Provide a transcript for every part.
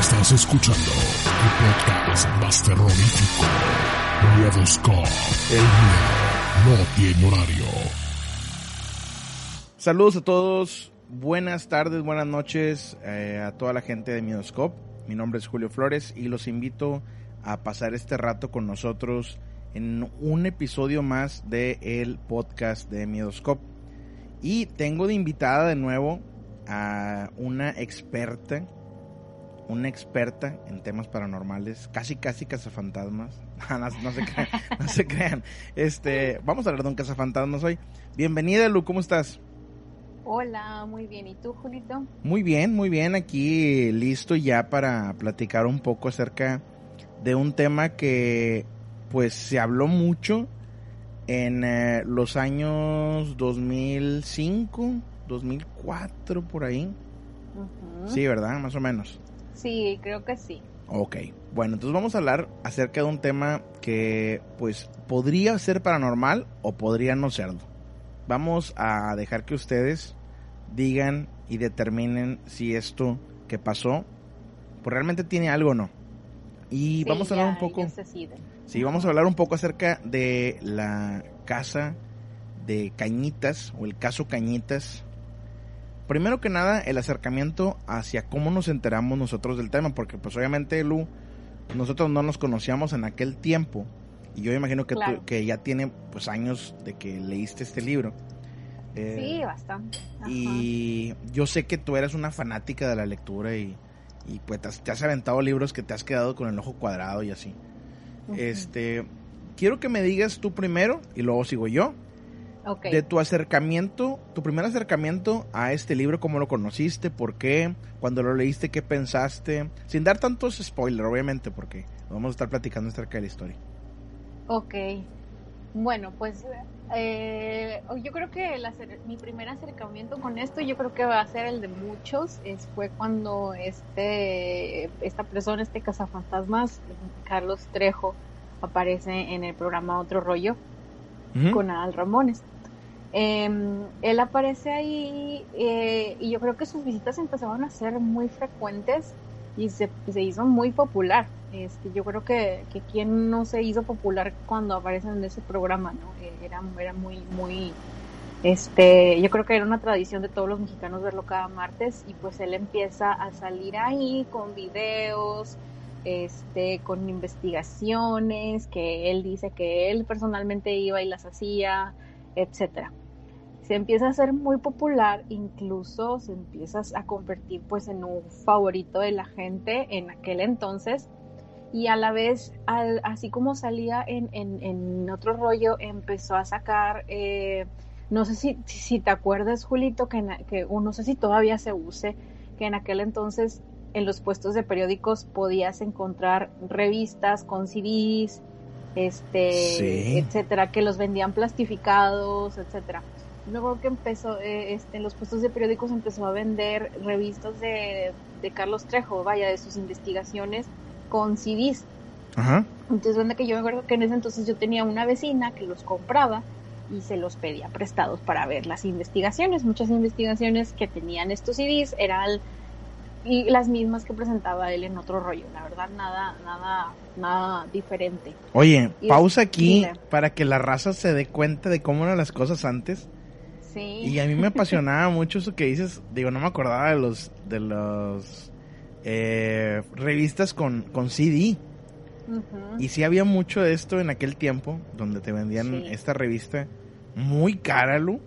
Estás escuchando el podcast más terrorífico. Miedoscore. El miedo no tiene horario. Saludos a todos, buenas tardes, buenas noches eh, a toda la gente de Miedoscope. Mi nombre es Julio Flores y los invito a pasar este rato con nosotros en un episodio más de el podcast de Miedoscope. Y tengo de invitada de nuevo a una experta, una experta en temas paranormales, casi casi cazafantasmas. no, no se crean, no se crean. Este, vamos a hablar de un cazafantasmas hoy. Bienvenida, Lu, ¿cómo estás? Hola, muy bien. ¿Y tú, Julito? Muy bien, muy bien. Aquí listo ya para platicar un poco acerca de un tema que pues se habló mucho en eh, los años 2005, 2004 por ahí. Sí, ¿verdad? Más o menos. Sí, creo que sí. Ok, bueno, entonces vamos a hablar acerca de un tema que pues podría ser paranormal o podría no serlo. Vamos a dejar que ustedes digan y determinen si esto que pasó pues realmente tiene algo o no. Y Sí, vamos a hablar un poco, sí, vamos a hablar un poco acerca de la casa de Cañitas o el caso Cañitas. Primero que nada, el acercamiento hacia cómo nos enteramos nosotros del tema, porque pues obviamente Lu, nosotros no nos conocíamos en aquel tiempo y yo imagino que, tú- que ya tiene pues años de que leíste este libro. Eh, Sí, bastante. Ajá. y yo sé que tú eres una fanática de la lectura y, y, pues te has, te has aventado libros que te has quedado con el ojo cuadrado y así. Este, quiero que me digas tú primero y luego sigo yo De tu acercamiento, tu primer acercamiento a este libro, cómo lo conociste, por qué, cuando lo leíste, qué pensaste, sin dar tantos spoilers, obviamente, porque vamos a estar platicando acerca de la historia. Ok. Bueno, pues eh, yo creo que el acer- mi primer acercamiento con esto, yo creo que va a ser el de muchos. Es, fue cuando este, esta persona, este cazafantasmas, Carlos Trejo, aparece en el programa Otro Rollo. Con Adal Ramones. Eh, él aparece ahí eh, y yo creo que sus visitas empezaron a ser muy frecuentes y se, se hizo muy popular. Este, yo creo que, que quien no se hizo popular cuando aparece en ese programa, ¿no? Eh, Era, era muy, muy, este, yo creo que era una tradición de todos los mexicanos verlo cada martes y pues él empieza a salir ahí con videos, este, con investigaciones que él dice que él personalmente iba y las hacía, etcétera. Se empieza a hacer muy popular, incluso se empieza a convertir pues en un favorito de la gente en aquel entonces y a la vez, así como salía en, en- en otro rollo, empezó a sacar, eh, no sé si, si te acuerdas, Julito, que, en que no sé si todavía se use, que en aquel entonces en los puestos de periódicos podías encontrar revistas con CDs, este, Sí. etcétera, que los vendían plastificados, etcétera. Luego que empezó, eh, este, en los puestos de periódicos empezó a vender revistas de, de Carlos Trejo, vaya, de sus investigaciones con CDs. Ajá. Entonces, donde que yo me acuerdo que en ese entonces yo tenía una vecina que los compraba y se los pedía prestados para ver las investigaciones. Muchas investigaciones que tenían estos CDs eran y las mismas que presentaba él en otro rollo. La verdad, nada, nada, nada diferente. Oye, Y- pausa aquí para que la raza se dé cuenta de cómo eran las cosas antes. Sí. Y a mí me apasionaba mucho eso que dices. Digo, no me acordaba de los de los eh, revistas con, con CD. Ujú. Y sí había mucho de esto en aquel tiempo, donde te vendían Sí. esta revista muy cara, Lu.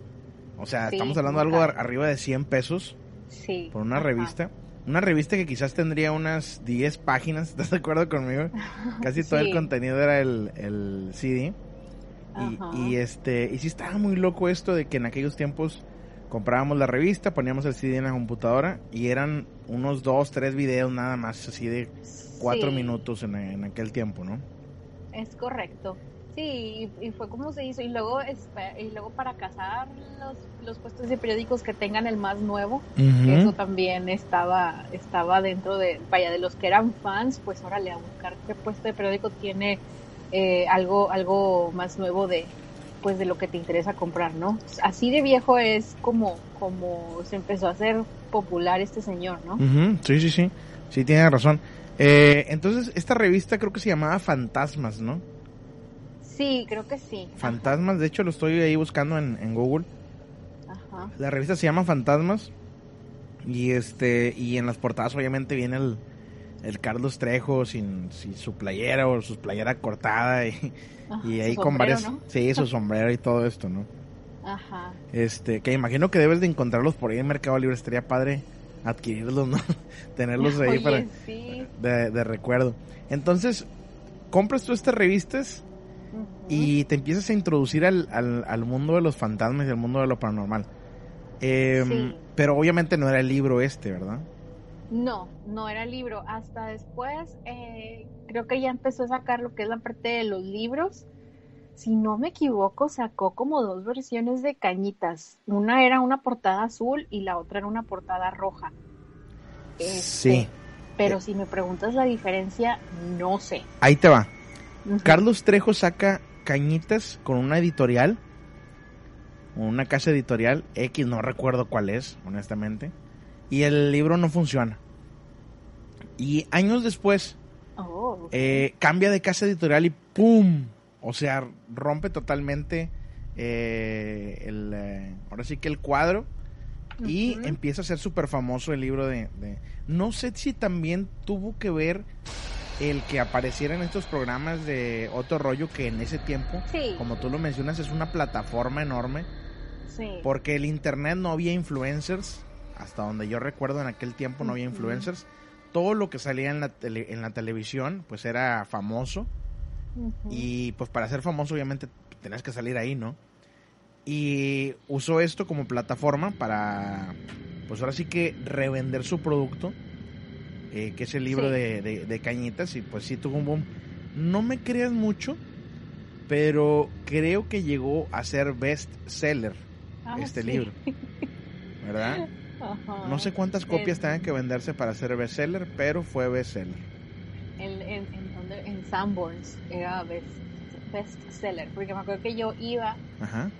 O sea, Sí, estamos hablando de algo ar- arriba de 100 pesos Sí. por una Ajá. revista. Una revista que quizás tendría unas 10 páginas, ¿estás de acuerdo conmigo? Casi todo el contenido era el, el CD. Y, y, este, y sí estaba muy loco esto de que en aquellos tiempos comprábamos la revista, poníamos el CD en la computadora y eran unos dos, tres videos nada más, así de cuatro minutos en, en, aquel tiempo, ¿no? Es correcto. Sí, y, fue como se hizo. Y luego, y luego para cazar los, los puestos de periódicos que tengan el más nuevo, eso también estaba, estaba dentro de, vaya, de los que eran fans, pues órale, a buscar qué puesto de periódico tiene eh, algo, algo más nuevo de, pues de lo que te interesa comprar, ¿no? Así de viejo es como, como se empezó a hacer popular este señor, ¿no? Sí, sí, sí, sí, tiene razón. Eh, entonces, esta revista creo que se llamaba Fantasmas, ¿no? Sí, creo que sí. Fantasmas, de hecho lo estoy ahí buscando en, Google. Ajá. La revista se llama Fantasmas. Y este, y en las portadas obviamente viene el, el Carlos Trejo sin, su playera o su playera cortada y, y ahí con varias... Sí, su sombrero y todo esto, ¿no? Ajá. Este, que imagino que debes de encontrarlos por ahí en Mercado Libre, estaría padre adquirirlos, ¿no? Tenerlos ahí para... De, de, recuerdo. Entonces, compras tú estas revistas y te empiezas a introducir al, al, mundo de los fantasmas y al mundo de lo paranormal. Em, pero obviamente no era el libro este, ¿verdad? No, no era el libro. Hasta después eh, creo que ya empezó a sacar lo que es la parte de los libros. Si no me equivoco, sacó como dos versiones de cañitas. Una era una portada azul y la otra era una portada roja. Este, sí. Pero eh. si me preguntas la diferencia, no sé. Ahí te va. Carlos Trejo saca cañitas con una editorial, una casa editorial X, no recuerdo cuál es, honestamente, y el libro no funciona. Y años después, oh, eh, cambia de casa editorial y ¡pum! O sea, rompe totalmente eh, el, eh, ahora sí que el cuadro y empieza a ser súper famoso el libro de, de, No sé si también tuvo que ver el que apareciera en estos programas de otro rollo que en ese tiempo, como tú lo mencionas, es una plataforma enorme. Porque el internet no había influencers, hasta donde yo recuerdo en aquel tiempo no había influencers. Todo lo que salía en la, en la televisión pues era famoso. Y pues para ser famoso obviamente tenías que salir ahí, ¿no? Y usó esto como plataforma para pues ahora sí que revender su producto eh, que es el libro de, Cañitas, y pues sí tuvo un boom. No me creas mucho, pero creo que llegó a ser best seller ah, este libro. ¿Verdad? No sé cuántas copias tengan que venderse para ser best seller, pero fue best seller. En, en, en, Sanborns era best, seller, porque me acuerdo que yo iba, Ajá.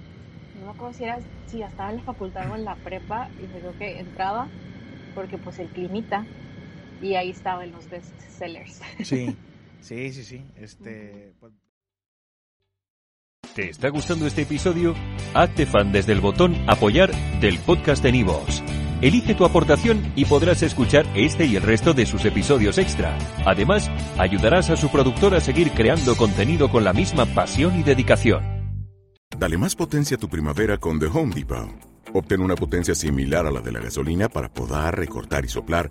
no me acuerdo si, era, si estaba en la facultad o en la prepa, y creo que entraba, porque pues el climita y ahí estaban los best sellers. Sí, sí, sí, sí. Este, pues... ¿Te está gustando este episodio? Hazte fan desde el botón apoyar del podcast de Nivos. Elige tu aportación y podrás escuchar este y el resto de sus episodios extra. Además, ayudarás a su productor a seguir creando contenido con la misma pasión y dedicación. Dale más potencia a tu primavera con The Home Depot. Obtén una potencia similar a la de la gasolina para podar, recortar y soplar